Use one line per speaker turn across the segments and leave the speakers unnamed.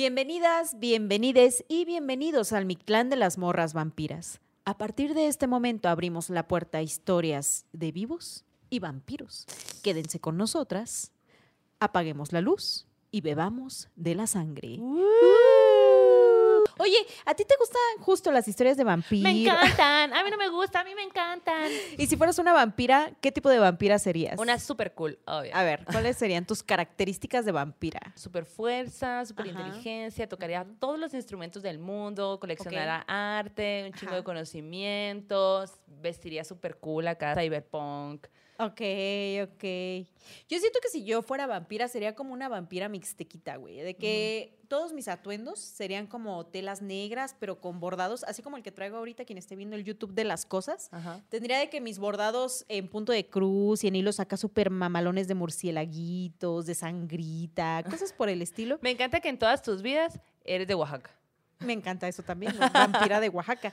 Bienvenidas, bienvenides y bienvenidos al Mictlán de las Morras Vampiras. A partir de este momento abrimos la puerta a historias de vivos y vampiros. Quédense con nosotras, apaguemos la luz y bebamos de la sangre. Oye, ¿a ti te gustan justo las historias de vampiros?
Me encantan. A mí no me gusta, a mí me encantan.
Y si fueras una vampira, ¿qué tipo de vampira serías?
Una super cool, obvio.
A ver, ¿cuáles serían tus características de vampira?
Super fuerza, super
Ajá.
inteligencia, tocaría todos los instrumentos del mundo, coleccionaría arte, un chingo
Ajá.
de conocimientos, vestiría super cool acá, cyberpunk.
Ok, ok. Yo siento que si yo fuera vampira sería como una vampira mixtequita, güey. De que todos mis atuendos serían como telas negras, pero con bordados, así como el que traigo ahorita, quien esté viendo el YouTube de las cosas. Tendría de que mis bordados en punto de cruz y en hilos acá súper mamalones de murcielaguitos, de sangrita, cosas por el estilo.
Me encanta que en todas tus vidas eres de Oaxaca.
Me encanta eso también, vampira de Oaxaca.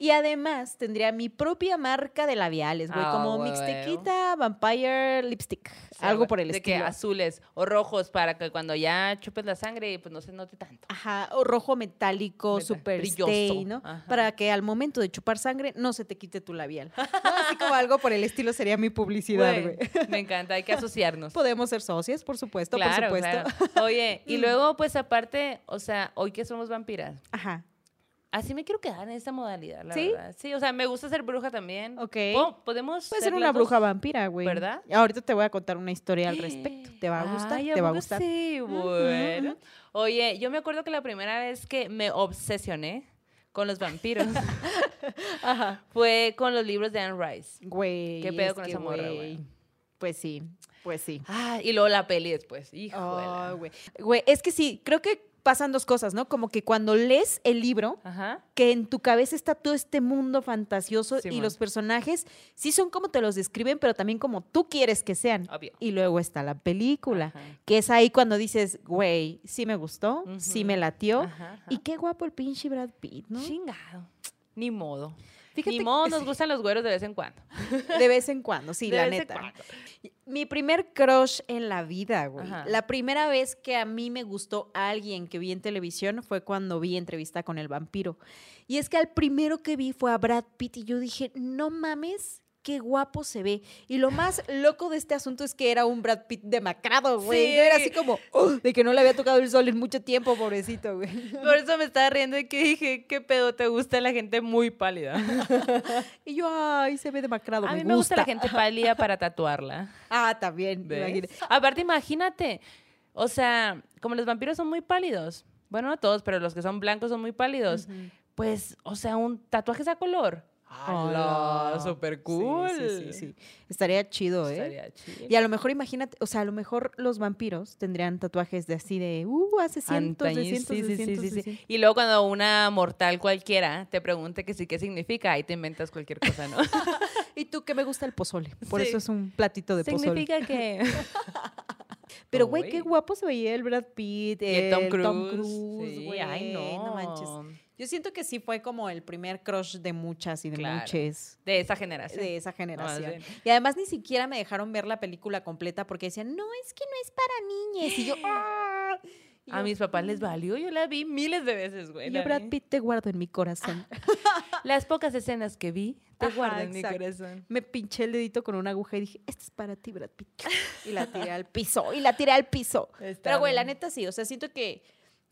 Y además tendría mi propia marca de labiales, güey,
Ah,
como mixtequita, vampire, lipstick, algo por el
de
estilo.
que azules o rojos para que cuando ya chupes la sangre pues no se note tanto.
Ajá, o rojo metálico,
Meta-
super
brilloso.
stay, ¿no?
Ajá.
Para que al momento de chupar sangre no se te quite tu labial. ¿no? Así como algo por el estilo sería mi publicidad,
Güey,
güey.
Me encanta, hay que asociarnos.
Podemos ser socias, por supuesto,
claro,
por supuesto.
claro. Oye, y luego, pues aparte, o sea, hoy que somos vampiras,
Ajá,
así me quiero quedar en esta modalidad, la
¿Sí?
verdad. Sí, o sea, me gusta ser bruja también.
ok.
Po- Podemos
Puede ser una
dos?
bruja vampira, güey.
¿Verdad?
Ahorita te voy a contar una historia al respecto. ¿Te va a gustar?
Ay,
¿Te va a gustar?
Sí, bueno. Oye, yo me acuerdo que la primera vez que me obsesioné con los vampiros
Ajá.
fue con los libros de Anne Rice.
Güey.
¿Qué pedo
es
con esa morra, güey?
Pues sí, pues sí.
Ah, y luego la peli después. Hijo
güey. Güey, es que sí, creo que pasan dos cosas, ¿no? Como que cuando lees el libro,
Ajá.
que en tu cabeza está todo este mundo fantasioso y los personajes sí son como te los describen, pero también como tú quieres que sean.
Obvio.
Y luego está la película,
Ajá.
que es ahí cuando dices, güey, sí me gustó, sí me latió.
Ajá.
Y qué guapo el pinche Brad Pitt, ¿no?
Chingado. Ni modo.
Fíjate
Ni modo, nos gustan los güeros de vez en cuando.
De vez en cuando, sí,
De
la neta. Mi primer crush en la vida, güey.
Ajá.
La primera vez que a mí me gustó alguien que vi en televisión fue cuando vi entrevista con el vampiro. Y es que al primero que vi fue a Brad Pitt y yo dije, no mames, qué guapo se ve. Y lo más loco de este asunto es que era un Brad Pitt demacrado, güey.
Sí.
Era así como, "Oh", de que no le había tocado el sol en mucho tiempo, pobrecito, güey.
Por eso me estaba riendo de que dije, ¿qué pedo te gusta la gente muy pálida?
Y yo, ay, se ve demacrado,
A
me
mí me gusta la
gusta".
gente pálida para tatuarla.
Ah, también.
Aparte, imagínate. O sea, como los vampiros son muy pálidos. Bueno, no todos, pero los que son blancos son muy pálidos. Pues, o sea, un tatuaje es a color. ¡Hala! ¡Súper
Sí,
cool!
Sí, sí, sí. Estaría chido, ¿eh?
Estaría chido.
Y a lo mejor imagínate, o sea, a lo mejor los vampiros tendrían tatuajes de así de, uh, hace cientos de cientos
sí,
de
sí, sí,
cientos
sí, sí.
cientos.
Y luego cuando una mortal cualquiera te pregunte que sí, qué significa, ahí te inventas cualquier cosa, ¿no?
Y tú que me gusta el pozole, por
Sí.
eso es un platito de pozole.
significa que...
Pero güey, qué guapo se veía el Brad Pitt,
el Tom Cruise.
Cruise,
Sí,
güey,
ay, no.
manches. Yo siento que sí fue como el primer crush de muchas y de
Claro.
muchos
De esa generación.
de esa generación. y además ni siquiera me dejaron ver la película completa porque decían, no, es que no es para niñas. Y yo, "Ah". Y
A
yo,
mis papás les valió, yo la vi miles de veces, güey.
Yo, Brad. Pitt, te guardo en mi corazón.
Las pocas escenas que vi, te
Ajá,
guardo en mi corazón.
Me pinché el dedito con una aguja y dije, esta es para ti, Brad Pitt. Y la tiré al piso, y la tiré al piso.
Está
Pero, güey, la neta sí, o sea, siento que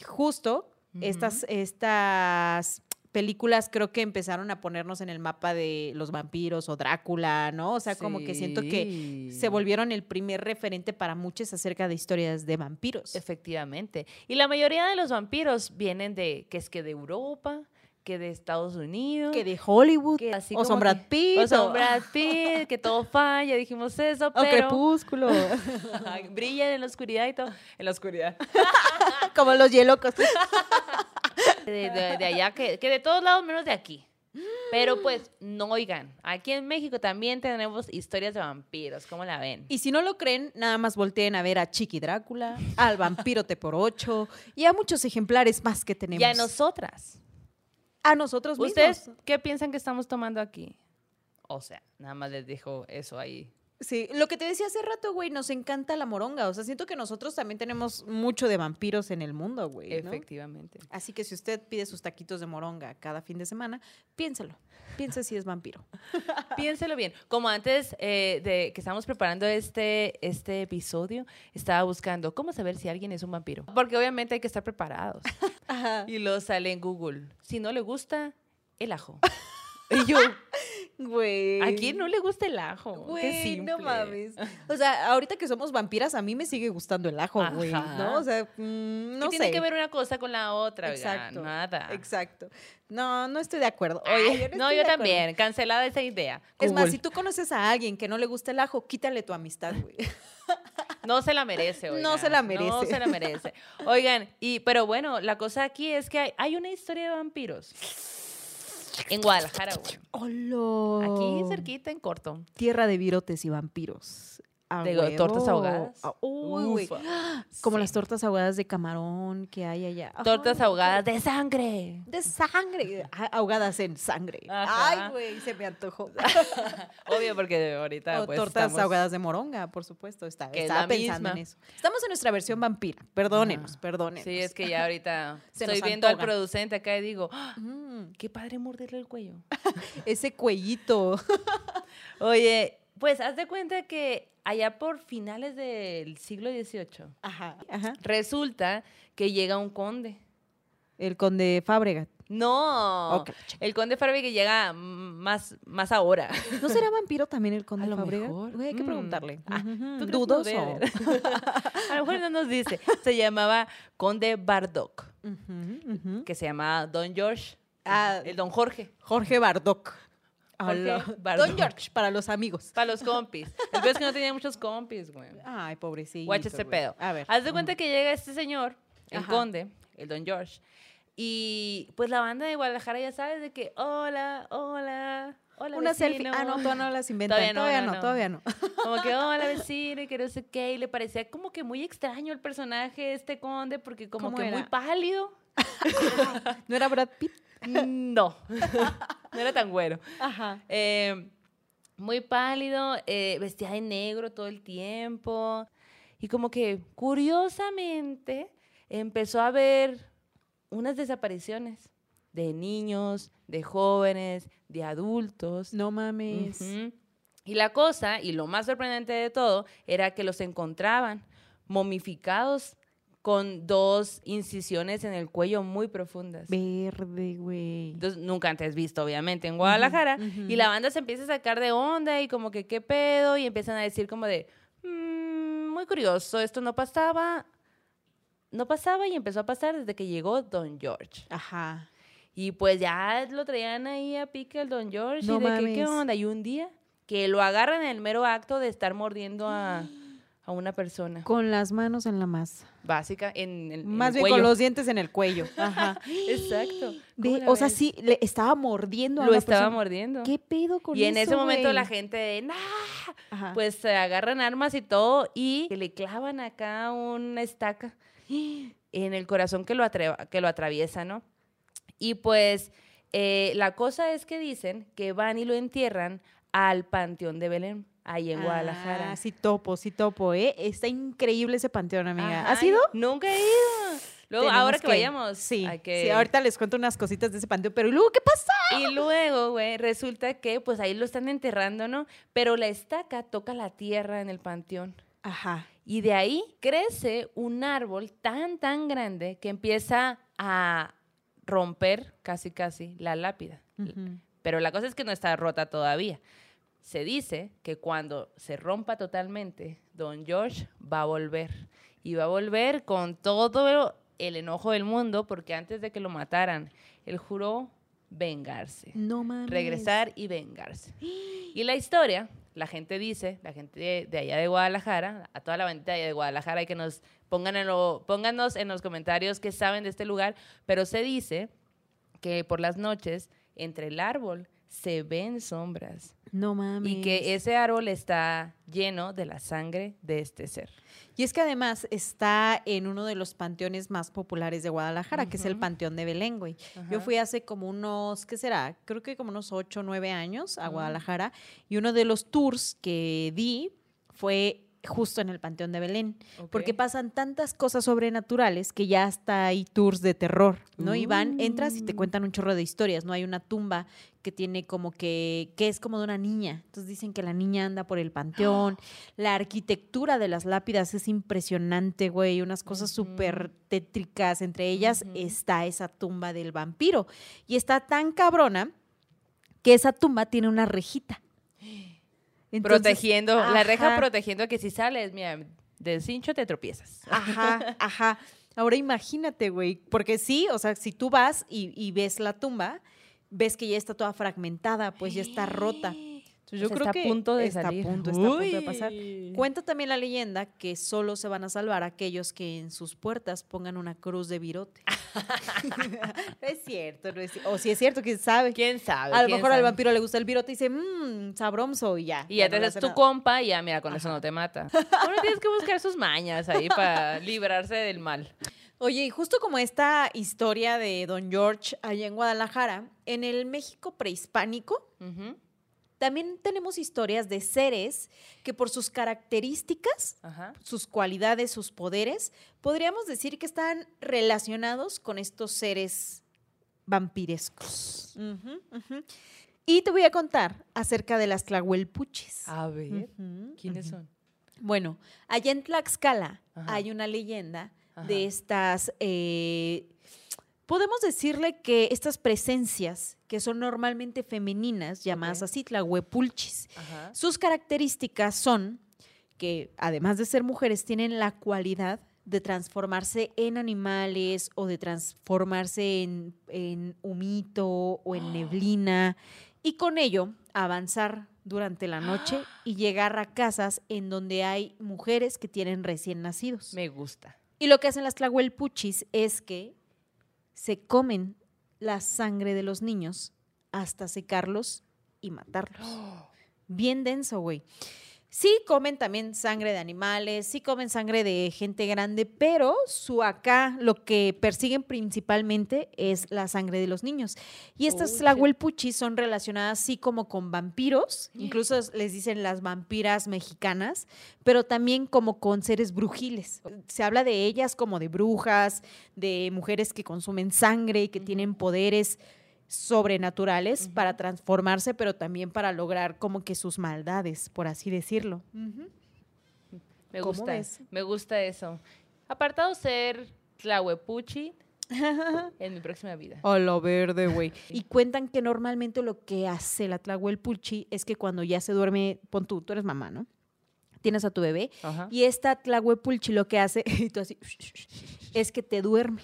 justo estas, estas películas creo que empezaron a ponernos en el mapa de los vampiros o Drácula, ¿no? O sea, como que siento que se volvieron el primer referente para muchos acerca de historias de vampiros.
Efectivamente. Y la mayoría de los vampiros vienen de, que es que de Europa, que de Estados Unidos.
Que de Hollywood,
que así
o
como
son Brad Pitt,
O son Brad Pitt, que todo falla, dijimos eso,
o
pero...
Crepúsculo,
Brillan en la oscuridad y todo. En la oscuridad.
como los hielocos.
De, de- de allá, que, que de todos lados menos de aquí. Pero pues, no oigan, aquí en México también tenemos historias de vampiros, ¿cómo la ven?
Y si no lo creen, nada más volteen a ver a Chiqui Drácula, al vampiro T por ocho y a muchos ejemplares más que tenemos.
Y a nosotras.
A nosotros mismos.
¿Ustedes qué piensan que estamos tomando aquí? O sea, nada más les dejo eso ahí
Sí, lo que te decía hace rato, güey, nos encanta la moronga. O sea, siento que nosotros también tenemos mucho de vampiros en el mundo, güey. ¿no?
Efectivamente.
Así que si usted pide sus taquitos de moronga cada fin de semana, piénselo. Piense si es vampiro.
Piénselo bien. Como antes eh, de que estábamos preparando este, este episodio, estaba buscando cómo saber si alguien es un vampiro. Porque obviamente hay que estar preparados. Y lo sale en Google. Si no le gusta, el ajo. Y yo,
Güey.
¿a quién no le gusta el ajo?
Güey, no mames. O sea, ahorita que somos vampiras, a mí me sigue gustando el ajo, güey. ¿No? O sea, mm, no
¿Qué tiene
sé.
que ver una cosa con la otra?
Exacto.
Nada.
Exacto. No, no estoy de acuerdo. Oye,
no, yo también. Cancelada esa idea.
Es más, si tú conoces a alguien que no le gusta el ajo, quítale tu amistad, güey.
No se la merece,
No
oigan.
se la
No
merece.
se la merece. Oigan, y, pero bueno, la cosa aquí es que hay, hay una historia de vampiros. En Guadalajara, güey.
¡Hola!
Aquí cerquita, en corto.
Tierra de virotes y vampiros. A
De
huevo.
tortas ahogadas.
Ah, Uy. Como
Sí.
las tortas ahogadas de camarón que hay allá.
Tortas
Ay,
ahogadas de sangre.
De sangre. Ah, Ahogadas en sangre.
Ajá.
Ay, güey, se me antojó.
Obvio, porque ahorita
o
pues,
tortas
estamos-
ahogadas de moronga, por supuesto. Está,
es
estaba pensando
misma.
en eso. Estamos en nuestra versión vampira. Perdónenos,
Ajá.
perdónenos.
Sí, es que ya ahorita estoy viendo al producente acá y digo, ¡Ah!
Mm,
qué padre morderle el cuello.
ese cuellito.
Oye, pues haz de cuenta que allá por finales del siglo XVIII,
Ajá. Ajá.
resulta que llega un conde.
El conde Fábrega.
No, el conde que llega mm, más, más ahora.
¿No será vampiro también el conde. Güey, hay que
Mm.
preguntarle.
Ah,
Ujú.
¿tú
Dudoso.
A lo mejor no nos dice. Se llamaba conde Bardock, que se llamaba Don George.
Ah.
el Don Jorge.
Jorge Bardock. Don George, para los amigos.
Para los compis. El peor es que no tenía muchos compis, güey.
Ay, pobrecito.
Guacha este pedo.
A ver.
Haz de cuenta que llega este señor, el
Ajá.
conde, el don George, y pues la banda de Guadalajara ya sabes de que, hola, hola, hola,
Una selfie.
vecino".
Ah, no, todavía no las inventan.
Todavía
Todavía
no,
no,
no,
todavía
no. Como que, hola, vecino, y que no sé qué, y le parecía como que muy extraño el personaje, este conde, porque como
¿Cómo
que muy pálido.
¿No era Brad Pitt?
No, no era tan güero.
Ajá.
Eh, muy pálido, eh, vestía de negro todo el tiempo. Y como que curiosamente empezó a ver unas desapariciones de niños, de jóvenes, de adultos.
No mames.
Y la cosa, y lo más sorprendente de todo, era que los encontraban momificados con dos incisiones en el cuello muy profundas.
Verde, güey.
Entonces, nunca antes visto, obviamente, en Guadalajara.
ujú.
Y la banda se empieza a sacar de onda y como que, ¿qué pedo? Y empiezan a decir como de, "Mm, muy curioso, esto no pasaba. No pasaba y empezó a pasar desde que llegó Don George.
Ajá.
Y pues ya lo traían ahí a pique el Don George.
No
y de que, ¿qué
mames.
onda? Y un día que lo agarran en el mero acto de estar mordiendo a, a una persona.
Con las manos en la masa.
Básica, en, el- en
Más
el
bien
cuello.
con los dientes en el cuello. Ajá.
Exacto.
Ve,
¿Cómo la
o sea, sí, le estaba mordiendo a
Lo estaba
persona.
mordiendo.
¿Qué pedo con
Y en
eso,
ese momento la gente de, "Nah", pues se agarran armas y todo y le clavan acá una estaca en el corazón que lo, que lo atraviesa, ¿no? Y pues eh, la cosa es que dicen que van y lo entierran al Panteón de Belén, ahí en Guadalajara.
Ah, sí topo, sí topo, ¿eh? Está increíble ese panteón, amiga.
Ajá,
¿Has ido?
Nunca he ido. Luego,
Tenemos
ahora que, vayamos,
Sí,
que...
sí, ahorita les cuento unas cositas de ese panteón, pero ¿y luego qué pasa?
Y luego, güey, resulta que pues ahí lo están enterrando, ¿no? Pero la estaca toca la tierra en el panteón.
Ajá.
Y de ahí crece un árbol tan, tan grande que empieza a romper casi, casi la lápida. Pero la cosa es que no está rota todavía. Se dice que cuando se rompa totalmente, Don George va a volver. Y va a volver con todo el enojo del mundo porque antes de que lo mataran, él juró vengarse
No mames.
regresar y vengarse. Y la historia, la gente dice, la gente de, de allá de Guadalajara, a toda la bandita de allá de Guadalajara, y que nos pongan en lo, pónganos en los comentarios qué saben de este lugar, pero se dice que por las noches, entre el árbol, se ven sombras
No mames.
Y que ese árbol está lleno de la sangre de este ser.
Y es que además está en uno de los panteones más populares de Guadalajara, que es el. Panteón de Belén, güey. Yo fui hace como unos, ¿qué será? Creo que como unos ocho o nueve años a. Guadalajara y uno de los tours que di fue justo en el Panteón de Belén, porque pasan tantas cosas sobrenaturales que ya hasta hay tours de terror, ¿no? Y van, entras y te cuentan un chorro de historias, ¿no? Hay una tumba que tiene como que, que es como de una niña, entonces dicen que la niña anda por el panteón, la arquitectura de las lápidas es impresionante, güey, unas cosas súper tétricas, entre ellas está esa tumba del vampiro. Y está tan cabrona que esa tumba tiene una rejita. Entonces,
protegiendo, la reja protegiendo que si sales, mira, del cincho te tropiezas.
Ajá, ajá. Ahora imagínate, güey, porque sí, o sea, si tú vas y, y ves la tumba, ves que ya está toda fragmentada, pues ya está rota. Entonces, yo
O sea,
creo
está a
que
punto de
está
salir.
a punto, está a punto de pasar. Cuenta también la leyenda que solo se van a salvar aquellos que en sus puertas pongan una cruz de virote. no es cierto, no es O si es cierto, quién sabe.
¿Quién sabe?
A lo mejor al vampiro le gusta el virote y dice, mmm, sabroso y ya.
Y ya te haces tu compa y ya, mira, con eso no te mata. Uno tienes que buscar sus mañas ahí para librarse del mal.
Oye, y justo como esta historia de Don George allá en Guadalajara, en el México prehispánico
Ujú.
También tenemos historias de seres que por sus características,
Ajá.
sus cualidades, sus poderes, podríamos decir que están relacionados con estos seres vampirescos. Y te voy a contar acerca de las tlahuelpuchis.
A ver, ¿quiénes son?
Bueno, allá en Tlaxcala
Ajá.
hay una leyenda
Ajá.
de estas, eh, podemos decirle que estas presencias que son normalmente femeninas, llamadas
Ok.
así, tlahuepulchis,
Ajá.
sus características son que además de ser mujeres tienen la cualidad de transformarse en animales o de transformarse en, en humito o en neblina y con ello avanzar durante la noche y llegar a casas en donde hay mujeres que tienen recién nacidos.
Me gusta.
Y lo que hacen las tlahuelpuchis es que se comen la sangre de los niños hasta secarlos y matarlos. Bien denso, güey. Sí comen también sangre de animales, sí comen sangre de gente grande, pero su acá lo que persiguen principalmente es la sangre de los niños. Y estas
Oh,
tlahuelpuchis son relacionadas así como con vampiros, incluso les dicen las vampiras mexicanas, pero también como con seres brujiles. Se habla de ellas como de brujas, de mujeres que consumen sangre y que tienen poderes sobrenaturales para transformarse, pero también para lograr como que sus maldades, por así decirlo.
Me
¿Cómo
gusta.
ves?
Me gusta eso. Apartado ser tlahuepuchi en mi próxima vida.
A lo verde, güey. Y cuentan que normalmente lo que hace la tlahuelpuchi es que cuando ya se duerme, pon tú, tú eres mamá, ¿no? Tienes a tu bebé
Ajá.
y esta tlahuelpuchi lo que hace, y tú así, es que te duerme.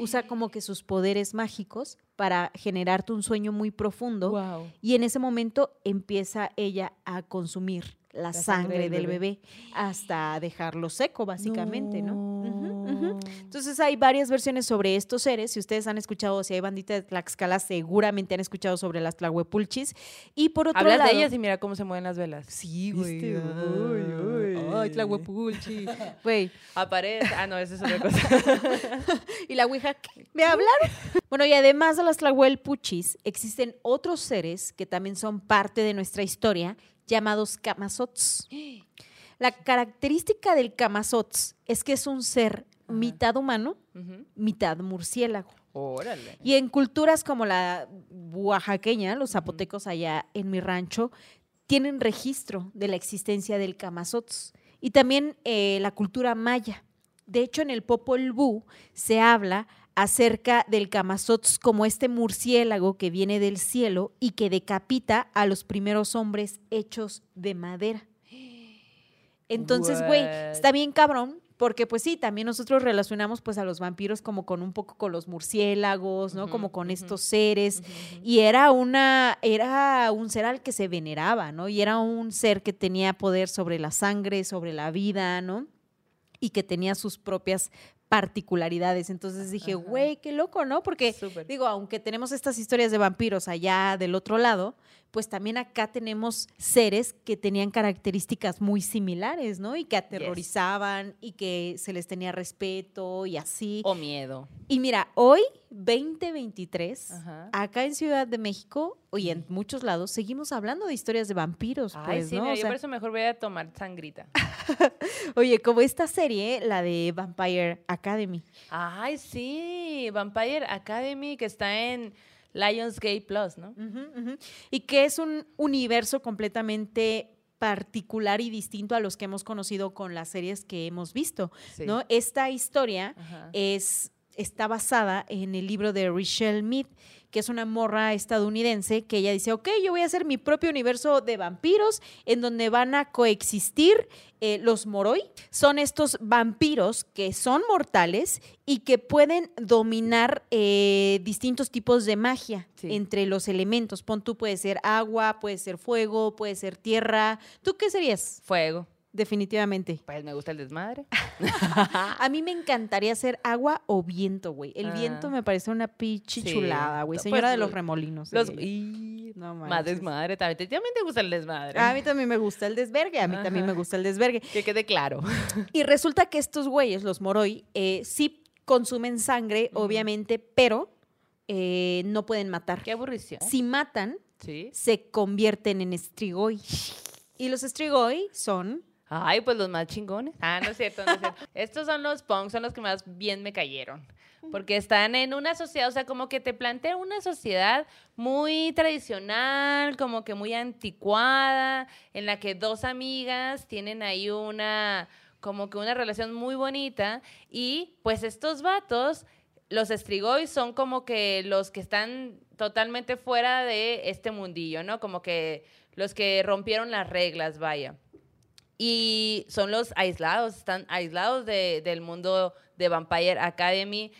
Usa como que sus poderes mágicos para generarte un sueño muy profundo
Wow.
y en ese momento empieza ella a consumir la, sangre, del, bebé. hasta dejarlo seco, básicamente, ¿no? Entonces hay varias versiones sobre estos seres. Si ustedes han escuchado, si hay bandita de Tlaxcala, seguramente han escuchado sobre las tlahuepulchis. Y por otro
Hablas
lado...
de ellas y mira cómo se mueven las velas.
Sí, güey. Ay,
Uy,
ay,
uy.
tlahuepulchi. Güey.
Aparece. Ah, no, esa es otra cosa.
Y la Ouija, ¿qué? ¿me hablaron? bueno, y además de las tlahuelpuchis, existen otros seres que también son parte de nuestra historia, llamados camazots. La característica del camazots es que es un ser
Ajá.
mitad humano, mitad murciélago.
Órale.
Y en culturas como la oaxaqueña, los zapotecos allá en mi rancho, tienen registro de la existencia del camazots. Y también eh, la cultura maya. De hecho, en el Popol Vuh se habla acerca del camazots como este murciélago que viene del cielo y que decapita a los primeros hombres hechos de madera. Entonces, güey, está bien cabrón, porque pues sí, también nosotros relacionamos pues a los vampiros como con un poco con los murciélagos, ¿no? Como con estos seres. Y era una, era un ser al que se veneraba, ¿no? Y era un ser que tenía poder sobre la sangre, sobre la vida, ¿no? Y que tenía sus propias particularidades. Entonces dije, güey, qué loco, ¿no? Porque
Súper.
digo, aunque tenemos estas historias de vampiros allá del otro lado, pues también acá tenemos seres que tenían características muy similares, ¿no? Y que aterrorizaban y que se les tenía respeto y así.
O miedo.
Y mira, hoy, 2023,
Ajá.
acá en Ciudad de México y en muchos lados, seguimos hablando de historias de vampiros,
Ay,
pues,
sí,
¿no?
mira,
O
yo
sea,
por eso mejor voy a tomar sangrita.
Oye, como esta serie, la de Vampire Academy.
Ay, sí, Vampire Academy que está en Lionsgate Plus, ¿no?
Y que es un universo completamente particular y distinto a los que hemos conocido con las series que hemos visto,
Sí.
¿no? Esta historia
Ajá.
es, está basada en el libro de Richelle Mead, que es una morra estadounidense que ella dice, ok, yo voy a hacer mi propio universo de vampiros en donde van a coexistir eh, los moroi. Son estos vampiros que son mortales y que pueden dominar eh, distintos tipos de magia
Sí.
entre los elementos. Pon tú, puede ser agua, puede ser fuego, puede ser tierra. ¿Tú qué serías?
Fuego.
Definitivamente.
Pues me gusta el desmadre.
A mí me encantaría ser agua o viento, güey. El
Ah.
viento me parece una
Sí.
chulada, güey.
Pues,
Señora de los remolinos.
Los,
yo.
y-
No
más desmadre también. Te- También te gusta el desmadre.
A mí también me gusta el desvergue, a mí también me gusta el desvergue.
Que quede claro.
Y resulta que estos güeyes, los moroi, eh, sí consumen sangre, obviamente, pero eh, no pueden matar.
Qué aburrición.
Si matan,
Sí.
se convierten en strigoi. Y los strigoi son...
Ay, pues los más chingones. Ah, no es cierto, no es cierto. Estos son los punks, son los que más bien me cayeron. Porque están en una sociedad, o sea, como que te plantea una sociedad muy tradicional, como que muy anticuada, en la que dos amigas tienen ahí una, como que una relación muy bonita. Y pues estos vatos, los estrigois son como que los que están totalmente fuera de este mundillo, ¿no? Como que los que rompieron las reglas, vaya. Y son los aislados, están aislados de- del mundo de Vampire Academy.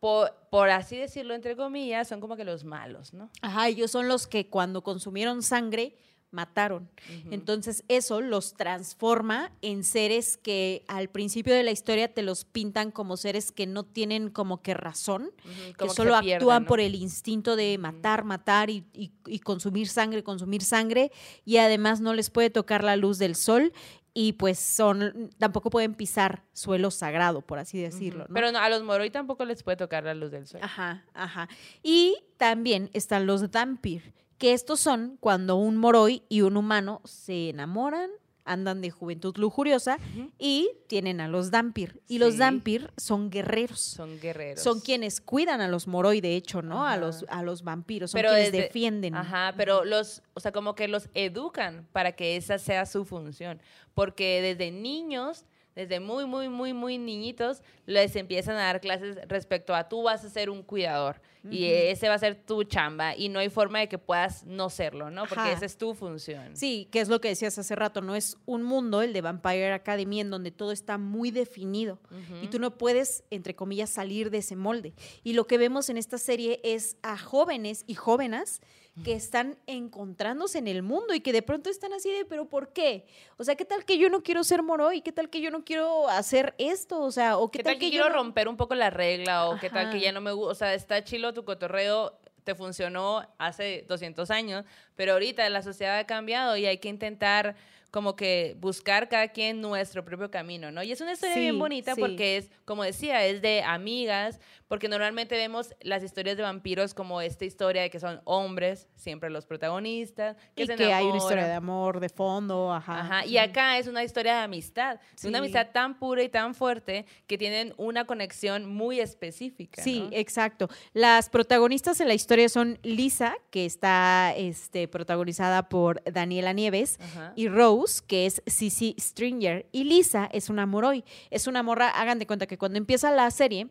Por, por así decirlo, entre comillas, son como que los malos, ¿no?
Ajá, ellos son los que cuando consumieron sangre mataron. Entonces eso los transforma en seres que al principio de la historia te los pintan como seres que no tienen como que razón, que
como
solo
pierden,
actúan
¿no?
por el instinto de matar, matar y, y- y consumir sangre, consumir sangre, y además no les puede tocar la luz del sol y pues son, tampoco pueden pisar suelo sagrado, por así decirlo. ¿no?
Pero no, a los Moroi tampoco les puede tocar la luz del sol.
Ajá, ajá. Y también están los Dampir, que estos son cuando un moroi y un humano se enamoran, andan de juventud lujuriosa y tienen a los Dampir. Y los. Dampir son guerreros.
Son guerreros.
Son quienes cuidan a los moroi, de hecho, ¿no? A los, a los vampiros. Son
Pero
quienes
desde-
defienden.
Ajá, pero los, o sea, como que los educan para que esa sea su función. Porque desde niños, desde muy, muy, muy, muy niñitos, les empiezan a dar clases respecto a tú vas a ser un cuidador. Y ese va a ser tu chamba. Y no hay forma de que puedas no serlo, ¿no? Porque
Ajá.
esa es tu función.
Sí, que es lo que decías hace rato, no es un mundo, el de Vampire Academy, en donde todo está muy definido y tú no puedes, entre comillas, salir de ese molde. Y lo que vemos en esta serie es a jóvenes y jóvenes que están encontrándose en el mundo y que de pronto están así de, pero ¿por qué? O sea, ¿qué tal que yo no quiero ser moroi? ¿Qué tal que yo no quiero hacer esto? O sea, ¿o qué,
¿Qué tal que
yo
quiero
no-
romper un poco la regla? ¿O qué tal que
Ajá.
ya no me gusta? O sea, está chilo tu cotorreo, te funcionó hace 200 años, pero ahorita la sociedad ha cambiado y hay que intentar como que buscar cada quien nuestro propio camino, ¿no? Y es una historia
Sí,
bien bonita
sí.
porque es, como decía, es de amigas, porque normalmente vemos las historias de vampiros como esta historia de que son hombres, siempre los protagonistas, que
y
se
que hay una historia
enamoran.
de amor de fondo, ajá.
Ajá, y acá es una historia de amistad,
Sí.
una amistad tan pura y tan fuerte que tienen una conexión muy específica.
Sí,
¿no?
exacto. Las protagonistas en la historia son Lisa, que está este, protagonizada por Daniela Nieves,
Ajá.
y Rose, que es Cici Stringer. Y Lisa es una moroi. Es una morra, hagan de cuenta que cuando empieza la serie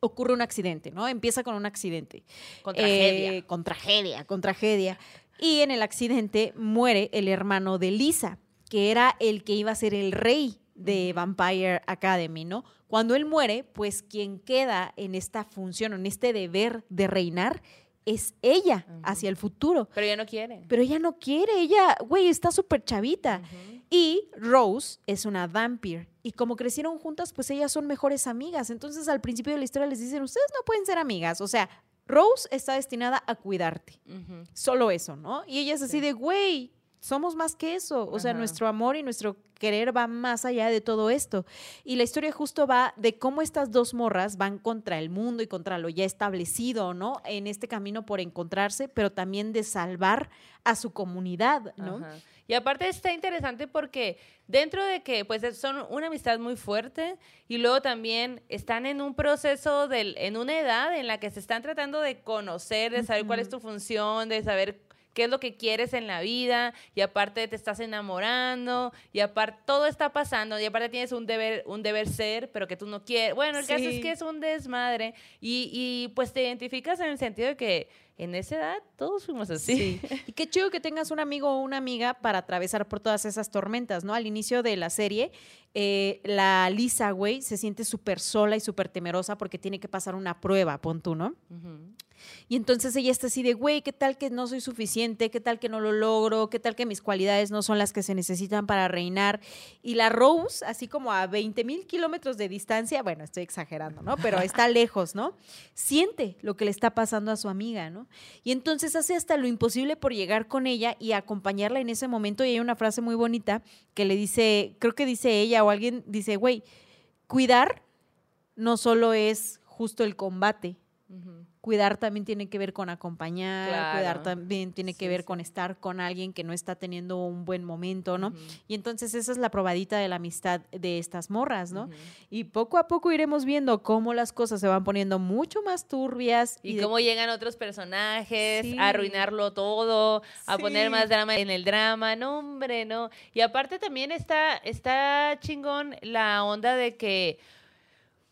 ocurre un accidente, ¿no? Empieza con un accidente.
Con
Eh,
tragedia.
con tragedia, con tragedia. Y en el accidente muere el hermano de Lisa, que era el que iba a ser el rey de Vampire Academy, ¿no? Cuando él muere, pues quien queda en esta función, en este deber de reinar, es ella hacia el futuro.
Pero ella no quiere.
Pero ella no quiere, ella, güey, está súper chavita. Y Rose es una vampire. Y como crecieron juntas, pues ellas son mejores amigas. Entonces al principio de la historia les dicen, ustedes no pueden ser amigas. O sea, Rose está destinada a cuidarte. Solo eso, ¿no? Y ella es así
Sí.
de, güey, somos más que eso. O sea, nuestro amor y nuestro querer va más allá de todo esto. Y la historia justo va de cómo estas dos morras van contra el mundo y contra lo ya establecido, ¿no? En este camino por encontrarse, pero también de salvar a su comunidad, ¿no?
Ajá. Y aparte está interesante porque dentro de que pues es- son una amistad muy fuerte y luego también están en un proceso del, en una edad en la que se están tratando de conocer, de saber cuál es tu función, de saber qué es lo que quieres en la vida y aparte te estás enamorando y aparte todo está pasando y aparte tienes un deber un deber ser pero que tú no quieres bueno el caso es que es un desmadre y, y pues te identificas en el sentido de que en esa edad todos fuimos así
Sí. Y qué chido que tengas un amigo o una amiga para atravesar por todas esas tormentas, ¿no? Al inicio de la serie, eh, la Lisa, güey, se siente súper sola y súper temerosa porque tiene que pasar una prueba, pon tú, ¿no? Y entonces ella está así de, güey, ¿qué tal que no soy suficiente? ¿Qué tal que no lo logro? ¿Qué tal que mis cualidades no son las que se necesitan para reinar? Y la Rose, así como a 20 mil kilómetros de distancia, bueno, estoy exagerando, ¿no? Pero está lejos, ¿no? Siente lo que le está pasando a su amiga, ¿no? Y entonces hace hasta lo imposible por llegar con ella y acompañarla en ese momento. Y hay una frase muy bonita que le dice, creo que dice ella o alguien, dice, güey, cuidar no solo es justo el combate. Cuidar también tiene que ver con acompañar, cuidar también tiene que
Sí,
ver
sí.
con estar con alguien que no está teniendo un buen momento, ¿no? Y entonces esa es la probadita de la amistad de estas morras, ¿no? Y poco a poco iremos viendo cómo las cosas se van poniendo mucho más turbias
Y,
de-
cómo llegan otros personajes
Sí.
a arruinarlo todo, a poner más drama en el drama. No, hombre, no. Y aparte también está, está chingón la onda de que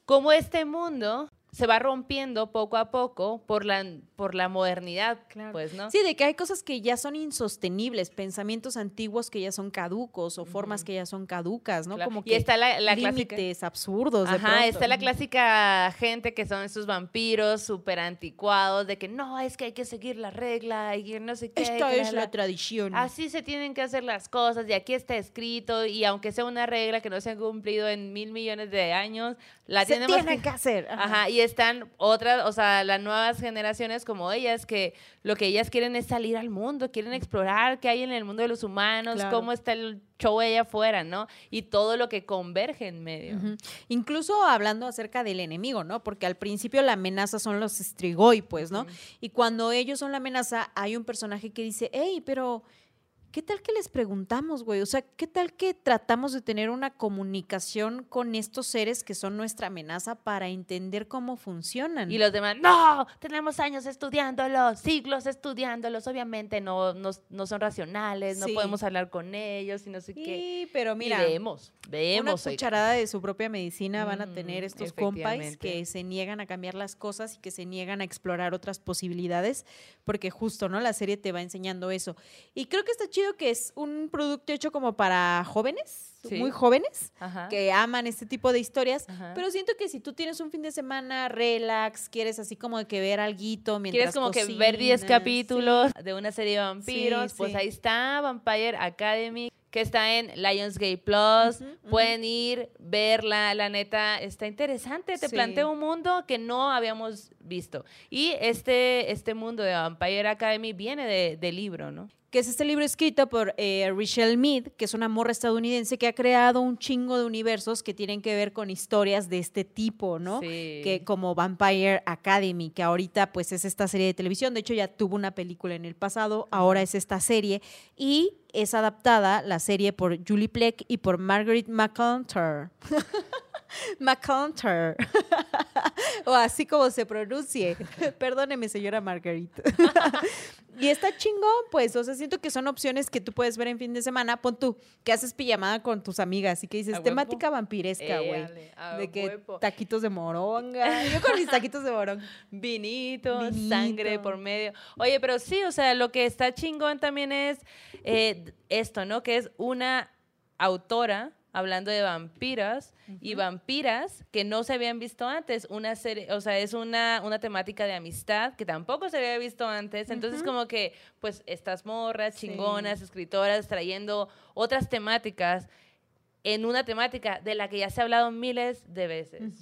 como este mundo se va rompiendo poco a poco por la, por la modernidad,
Claro.
pues, ¿no?
Sí, de que hay cosas que ya son insostenibles, pensamientos antiguos que ya son caducos o formas
Ujú.
que ya son caducas, ¿no?
Claro.
Como
y
que
está la, la clásica...
límites absurdos. de
Ajá,
pronto.
está la clásica gente que son esos vampiros súper anticuados, de que no, es que hay que seguir la regla y que no sé qué.
Esta
que
es
la-
la tradición.
Así se tienen que hacer las cosas y aquí está escrito y aunque sea una regla que no se ha cumplido en mil millones de años, la
Se
tenemos
tiene que hacer.
Ajá, y están otras, o sea, las nuevas generaciones como ellas que lo que ellas quieren es salir al mundo, quieren explorar qué hay en el mundo de los humanos,
Claro.
cómo está el show allá afuera, ¿no? Y todo lo que converge en medio.
Incluso hablando acerca del enemigo, ¿no? Porque al principio la amenaza son los Strigoi, pues, ¿no? Y cuando ellos son la amenaza, hay un personaje que dice, hey, pero ¿qué tal que les preguntamos, güey? O sea, ¿qué tal que tratamos de tener una comunicación con estos seres que son nuestra amenaza para entender cómo funcionan?
Y los demás, no, tenemos años estudiándolos, siglos estudiándolos, obviamente no, no, no son racionales, no podemos hablar con ellos y no sé qué.
Sí, pero mira,
y vemos,
una
vemos. oiga.
cucharada de su propia medicina van a tener
Mm,
estos compais que se niegan a cambiar las cosas y que se niegan a explorar otras posibilidades, porque justo, ¿no? La serie te va enseñando eso. Y creo que está chido que es un producto hecho como para jóvenes,
Sí.
muy jóvenes,
Ajá.
que aman este tipo de historias,
Ajá.
pero siento que si tú tienes un fin de semana relax, quieres así como de que ver alguito mientras
Quieres como que ver 10
cocinas,
capítulos de una serie de vampiros,
Sí,
pues
sí.
ahí está Vampire Academy, que está en Lionsgate Plus. Pueden ir, verla, la neta, está interesante. Te
Sí.
plantea un mundo que no habíamos visto. Y este, este mundo de Vampire Academy viene de, de libro, ¿no?
Que es este libro escrito por eh, Richelle Mead, que es una morra estadounidense que ha creado un chingo de universos que tienen que ver con historias de este tipo, ¿no?
Sí.
Que como Vampire Academy, que ahorita pues es esta serie de televisión, de hecho ya tuvo una película en el pasado, ahora es esta serie y es adaptada la serie por Julie Plec y por Margaret McConter. McConter. o así como se pronuncie. Perdóneme, señora Margaret. y está chingón, pues. O sea, siento que son opciones que tú puedes ver en fin de semana. Pon tú, que haces pijamada con tus amigas y que dices temática vampiresca, güey. De que
huevo.
taquitos de moronga. Yo con mis taquitos de moronga.
Vinito,
Vinito.
sangre por medio. Oye, pero sí, o sea, lo que está chingón también es eh, esto, ¿no? Que es una autora hablando de vampiras y vampiras que no se habían visto antes. Una serie, o sea, es una, una temática de amistad que tampoco se había visto antes. Entonces, como que, pues, estas morras
Sí.
chingonas, escritoras, trayendo otras temáticas en una temática de la que ya se ha hablado miles de veces.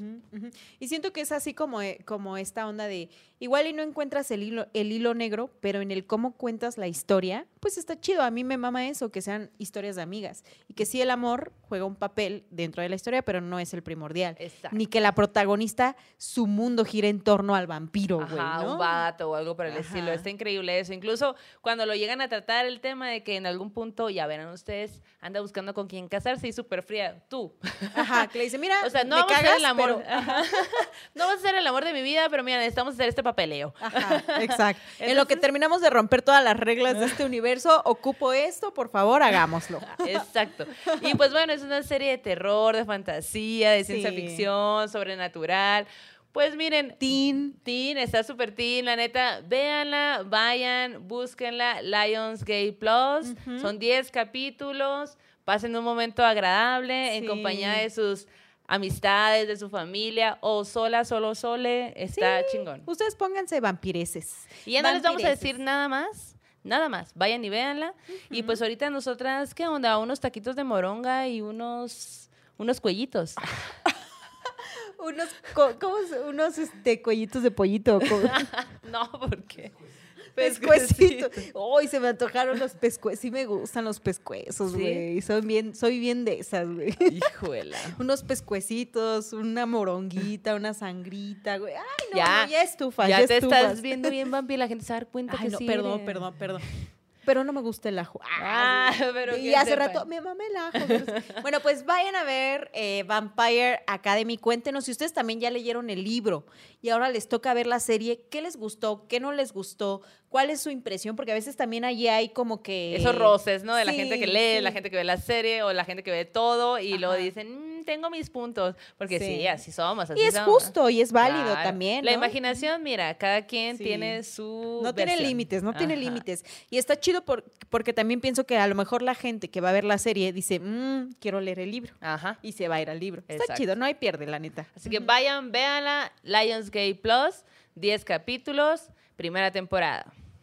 Y siento que es así como, eh, como esta onda de igual y no encuentras el hilo, el hilo negro, pero en el cómo cuentas la historia, pues está chido. A mí me mama eso, que sean historias de amigas. Y que sí el amor juega un papel dentro de la historia, pero no es el primordial.
Exacto.
Ni que la protagonista, su mundo gira en torno al vampiro, güey,
Ajá,
¿no?
un vato o algo por el estilo.
Ajá.
Está increíble eso. Incluso cuando lo llegan a tratar el tema de que en algún punto, ya verán ustedes, anda buscando con quién casarse y súper fría. Tú.
Ajá, que le dice, mira,
O sea, no
me
vamos a hacer
cagas,
el amor.
pero-
no vas a ser el amor de mi vida, pero mira, necesitamos hacer este papeleo.
Ajá, exacto. en lo que terminamos de romper todas las reglas de este universo, ocupo esto, por favor, hagámoslo.
Exacto. Y pues bueno, es una serie de terror, de fantasía, de ciencia
Sí.
ficción, sobrenatural. Pues miren,
Teen.
Teen, está súper teen, la neta, véanla, vayan, búsquenla, Lionsgate Plus,
Ujú.
son 10 capítulos, pasen un momento agradable en compañía de sus amistades, de su familia, o sola, solo, sole, está chingón.
Ustedes pónganse vampireses.
Y ya no les vamos a decir nada más, nada más, vayan y véanla, y pues ahorita nosotras, ¿qué onda? Unos taquitos de moronga y unos, unos cuellitos.
Unos, ¿cómo unos este, cuellitos de pollito.
no, porque...
Pescuecitos. Uy, se me antojaron los pescuezos. Sí me gustan los pescuezos,
¿Sí?
güey. Soy bien, soy bien de esas, güey.
Híjuela.
Unos pescuecitos, una moronguita, una sangrita, güey. Ay, no,
Ya,
no, ya estufas,
ya
ya,
te
estufas.
estás viendo bien, Vampi, la gente se va a dar cuenta
Ay,
que
no,
sí
perdón,
eres.
perdón, perdón. Pero no me gusta el ajo.
Ah, pero
y hace
sepan.
rato me mamé el ajo. pero bueno, pues vayan a ver eh, Vampire Academy. Cuéntenos si ustedes también ya leyeron el libro y ahora les toca ver la serie. ¿Qué les gustó? ¿Qué no les gustó? ¿Cuál es su impresión? Porque a veces también allí hay como que...
Esos roces, ¿no? De la gente que lee, la gente que ve la serie o la gente que ve todo y luego
Ajá.
dicen, "Mm, tengo mis puntos. Porque sí,
Sí.
así somos. Así
Y es
somos.
justo y es válido
Claro.
también.
La imaginación, mira, cada quien tiene su.
No tiene límites, no tiene límites. Y está chido por- porque también pienso que a lo mejor la gente que va a ver la serie dice, "Mm, quiero leer el libro.
Ajá.
Y se va a ir al libro. Está chido, no hay pierde, la neta.
Así que vayan, véanla. Lionsgate Plus, 10 capítulos, primera temporada.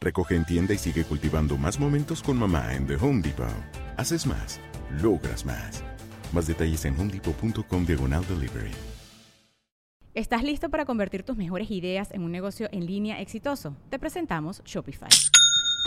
Recoge en tienda y sigue cultivando más momentos con mamá en The Home Depot. Haces más, logras más. Más detalles en homedepot.com diagonal delivery.
¿Estás listo para convertir tus mejores ideas en un negocio en línea exitoso? Te presentamos Shopify.